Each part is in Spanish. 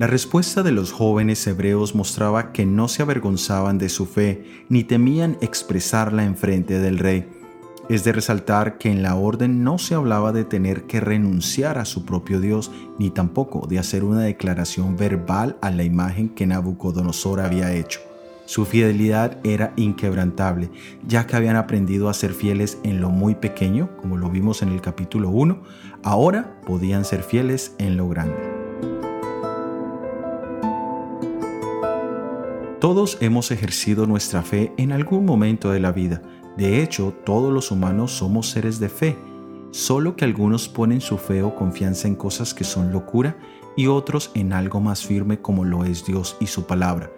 La respuesta de los jóvenes hebreos mostraba que no se avergonzaban de su fe ni temían expresarla en frente del rey. Es de resaltar que en la orden no se hablaba de tener que renunciar a su propio Dios, ni tampoco de hacer una declaración verbal a la imagen que Nabucodonosor había hecho. Su fidelidad era inquebrantable, ya que habían aprendido a ser fieles en lo muy pequeño, como lo vimos en el capítulo 1, ahora podían ser fieles en lo grande. Todos hemos ejercido nuestra fe en algún momento de la vida. De hecho, todos los humanos somos seres de fe, solo que algunos ponen su fe o confianza en cosas que son locura y otros en algo más firme como lo es Dios y su palabra.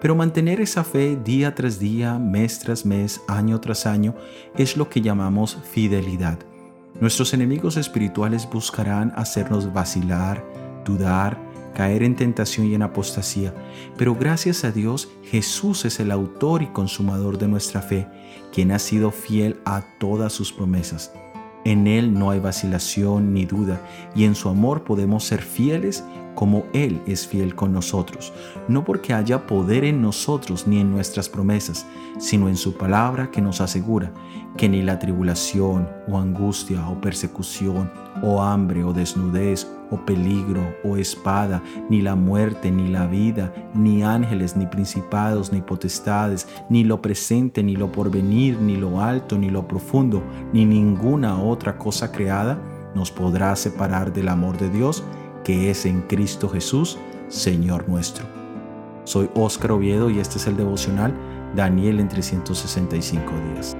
Pero mantener esa fe día tras día, mes tras mes, año tras año, es lo que llamamos fidelidad. Nuestros enemigos espirituales buscarán hacernos vacilar, dudar, caer en tentación y en apostasía, pero gracias a Dios Jesús es el autor y consumador de nuestra fe, quien ha sido fiel a todas sus promesas. En Él no hay vacilación ni duda, y en su amor podemos ser fieles como Él es fiel con nosotros, no porque haya poder en nosotros ni en nuestras promesas, sino en su palabra que nos asegura que ni la tribulación o angustia o persecución o hambre o desnudez o peligro o espada, ni la muerte ni la vida, ni ángeles ni principados ni potestades, ni lo presente ni lo porvenir, ni lo alto ni lo profundo, ni ninguna otra cosa creada nos podrá separar del amor de Dios que es en Cristo Jesús, Señor nuestro. Soy Óscar Oviedo y este es el devocional Daniel en 365 días.